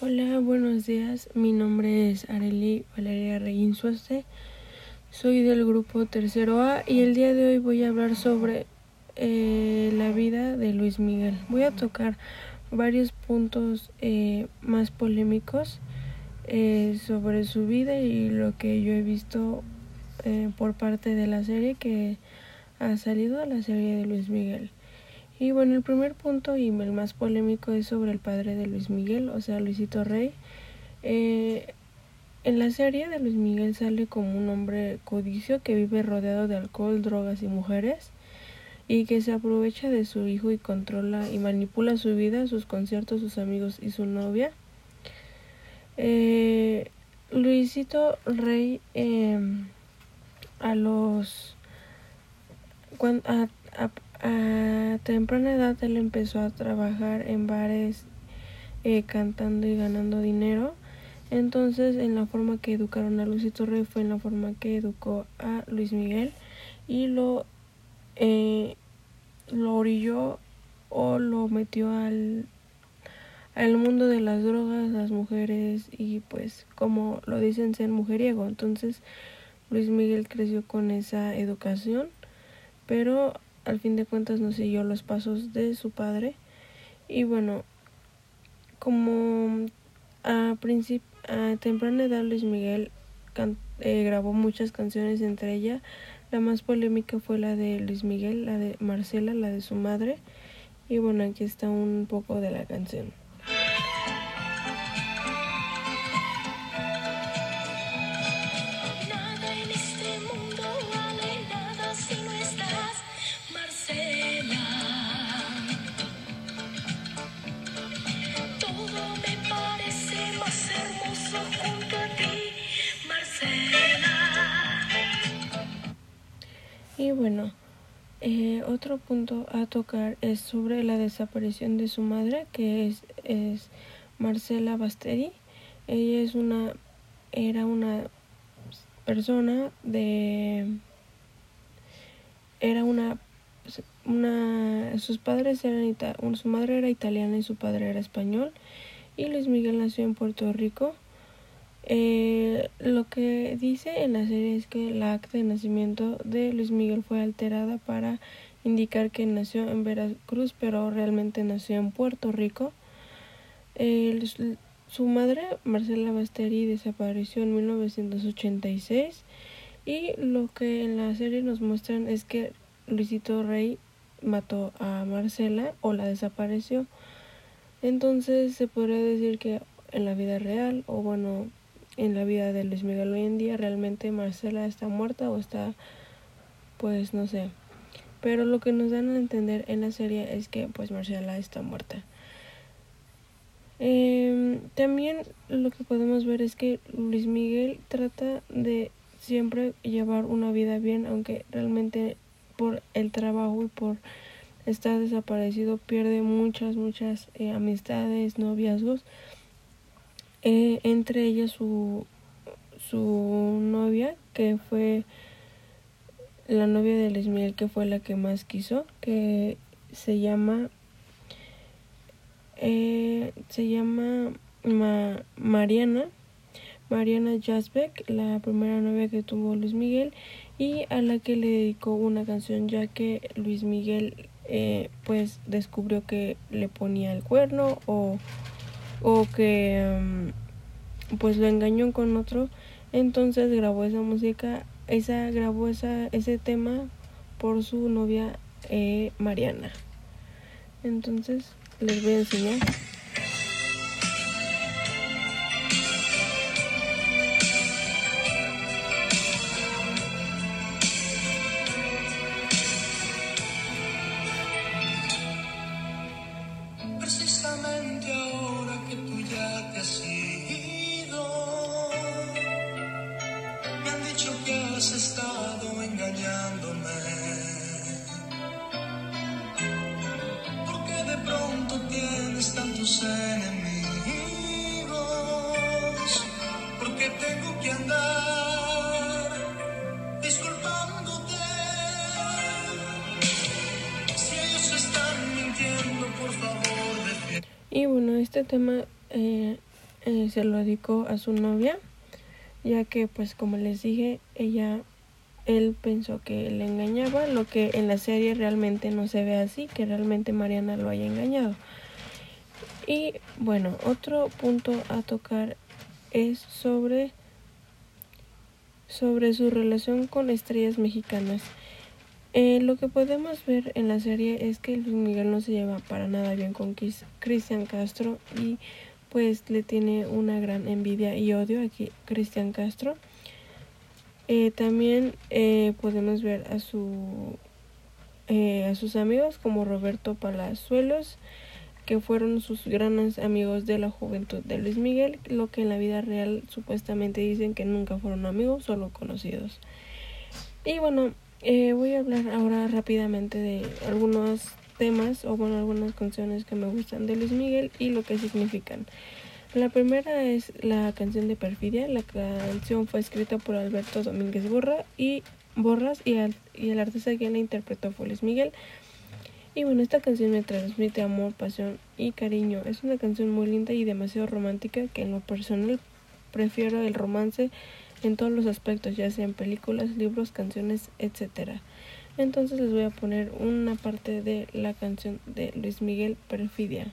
Hola, buenos días. Mi nombre es Areli Valeria Reguín Suaste. Soy del grupo Tercero A y el día de hoy voy a hablar sobre eh, la vida de Luis Miguel. Voy a tocar varios puntos eh, más polémicos eh, sobre su vida y lo que yo he visto eh, por parte de la serie que ha salido la serie de Luis Miguel. Y bueno, el primer punto y el más polémico es sobre el padre de Luis Miguel, o sea, Luisito Rey. Eh, en la serie de Luis Miguel sale como un hombre codicio que vive rodeado de alcohol, drogas y mujeres y que se aprovecha de su hijo y controla y manipula su vida, sus conciertos, sus amigos y su novia. Eh, Luisito Rey eh, a los cuando, a, a temprana edad él empezó a trabajar en bares eh, cantando y ganando dinero. Entonces, en la forma que educaron a Luisito Rey fue en la forma que educó a Luis Miguel y lo, eh, lo orilló o lo metió al, al mundo de las drogas, las mujeres y pues como lo dicen ser mujeriego. Entonces, Luis Miguel creció con esa educación, pero al fin de cuentas no siguió los pasos de su padre. Y bueno, como a, a temprana edad Luis Miguel eh, grabó muchas canciones, entre ellas la más polémica fue la de Luis Miguel, la de Marcela, la de su madre. Y bueno, aquí está un poco de la canción. Bueno, eh, otro punto a tocar es sobre la desaparición de su madre, que es, es Marcela Basteri. Ella es una, era una persona de, era una, una, sus padres eran, su madre era italiana y su padre era español. Y Luis Miguel nació en Puerto Rico. Eh, lo que dice en la serie es que la acta de nacimiento de Luis Miguel fue alterada para indicar que nació en Veracruz, pero realmente nació en Puerto Rico. Eh, su madre, Marcela Basteri, desapareció en 1986 y lo que en la serie nos muestran es que Luisito Rey mató a Marcela o la desapareció. Entonces se podría decir que en la vida real o bueno en la vida de Luis Miguel hoy en día. Realmente Marcela está muerta o está, pues no sé. Pero lo que nos dan a entender en la serie es que pues Marcela está muerta. Eh, también lo que podemos ver es que Luis Miguel trata de siempre llevar una vida bien, aunque realmente por el trabajo y por estar desaparecido pierde muchas, muchas eh, amistades, noviazgos eh, entre ellas su, su novia, que fue la novia de Luis Miguel, que fue la que más quiso, que se llama, eh, se llama Ma Mariana, Mariana Jasbeck, la primera novia que tuvo Luis Miguel, y a la que le dedicó una canción, ya que Luis Miguel eh, pues descubrió que le ponía el cuerno o o que um, pues lo engañó con otro entonces grabó esa música esa grabó esa ese tema por su novia eh, Mariana. Entonces les voy a enseñar tienes tantos enemigos. Porque tengo que andar disculpándote. Si ellos están mintiendo, por favor, Y bueno, este tema eh, eh, se lo dedicó a su novia, ya que pues como les dije, ella él pensó que le engañaba, lo que en la serie realmente no se ve así, que realmente Mariana lo haya engañado. Y bueno, otro punto a tocar es sobre sobre su relación con estrellas mexicanas. Eh, lo que podemos ver en la serie es que Luis Miguel no se lleva para nada bien con Cristian Castro y pues le tiene una gran envidia y odio a Cristian Castro. Eh, también eh, podemos ver a su a sus amigos como Roberto Palazuelos que fueron sus grandes amigos de la juventud de Luis Miguel, lo que en la vida real supuestamente dicen que nunca fueron amigos, solo conocidos. Y bueno, eh, voy a hablar ahora rápidamente de algunos temas o bueno, algunas canciones que me gustan de Luis Miguel y lo que significan. La primera es la canción de Perfidia. La canción fue escrita por Alberto Domínguez Borra y Borras y, y el artista que la interpretó fue Luis Miguel. Y bueno, esta canción me transmite amor, pasión y cariño. Es una canción muy linda y demasiado romántica que en lo personal prefiero el romance en todos los aspectos, ya sean películas, libros, canciones, etc. Entonces les voy a poner una parte de la canción de Luis Miguel Perfidia.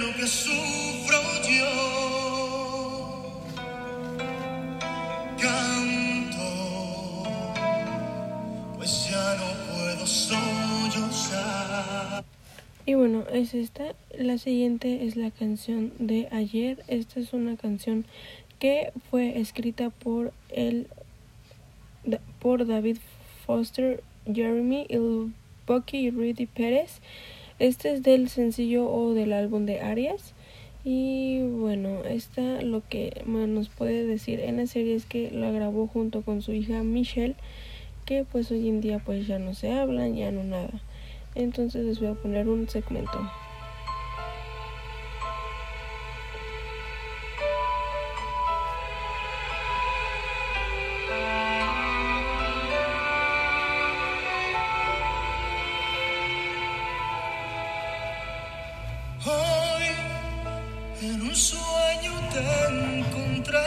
Lo que sufro yo. Canto, pues ya no puedo sollozar. Y bueno, es esta. La siguiente es la canción de ayer. Esta es una canción que fue escrita por el por David Foster, Jeremy Il Bucky y Rudy Pérez. Este es del sencillo o del álbum de Arias. Y bueno, esta lo que nos puede decir en la serie es que la grabó junto con su hija Michelle, que pues hoy en día pues ya no se hablan, ya no nada. Entonces les voy a poner un segmento. Sueño te encontré,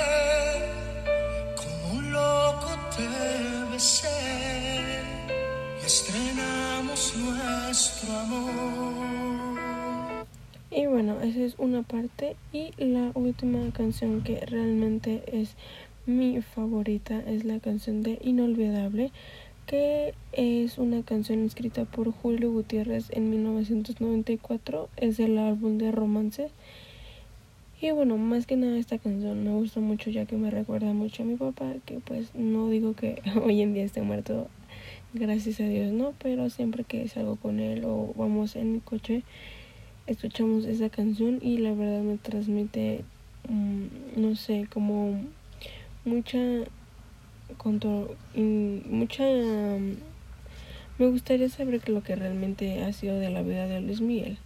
como un loco te besé y estrenamos nuestro amor. Y bueno, esa es una parte. Y la última canción que realmente es mi favorita es la canción de Inolvidable que es una canción escrita por Julio Gutiérrez en 1994, es el álbum de romance y bueno, más que nada esta canción me gusta mucho ya que me recuerda mucho a mi papá, que pues no digo que hoy en día esté muerto, gracias a Dios, no, pero siempre que salgo con él o vamos en mi coche, escuchamos esa canción y la verdad me transmite, mm, no sé, como mucha, mucha, me gustaría saber lo que realmente ha sido de la vida de Luis Miguel.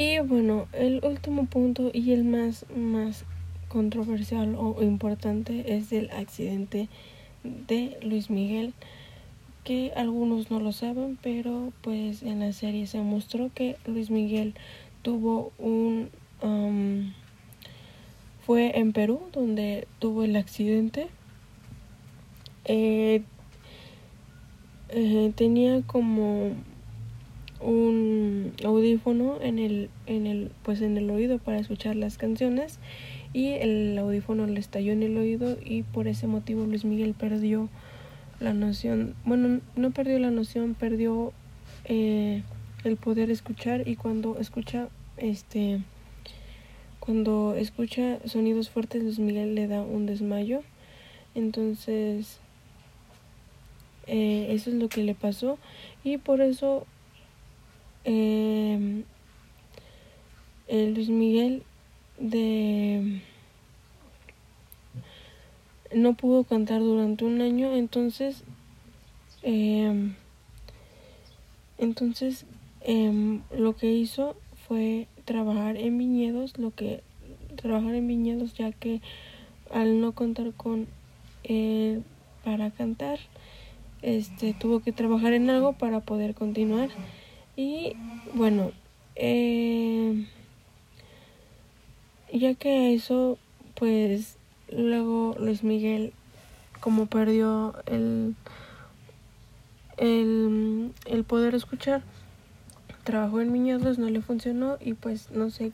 Y bueno, el último punto y el más, más controversial o importante es el accidente de Luis Miguel, que algunos no lo saben, pero pues en la serie se mostró que Luis Miguel tuvo un... Fue en Perú donde tuvo el accidente. Eh, eh, tenía como un audífono en el en el pues en el oído para escuchar las canciones y el audífono le estalló en el oído y por ese motivo Luis Miguel perdió la noción, bueno, no perdió la noción, perdió eh, el poder escuchar y cuando escucha este cuando escucha sonidos fuertes Luis Miguel le da un desmayo. Entonces eh, eso es lo que le pasó y por eso eh, Luis Miguel de no pudo cantar durante un año entonces eh, entonces em, lo que hizo fue trabajar en viñedos lo que trabajar en viñedos ya que al no contar con eh, para cantar este tuvo que trabajar en algo para poder continuar y bueno eh, ya que eso pues luego Luis Miguel como perdió el el, el poder escuchar trabajó en Miñados no le funcionó y pues no sé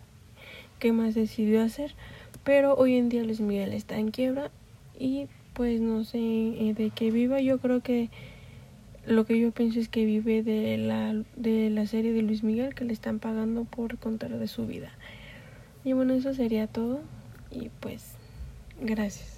qué más decidió hacer pero hoy en día Luis Miguel está en quiebra y pues no sé eh, de qué viva. Yo creo que lo que yo pienso es que vive de la, de la serie de Luis Miguel que le están pagando por contar de su vida. Y bueno, eso sería todo. Y pues, gracias.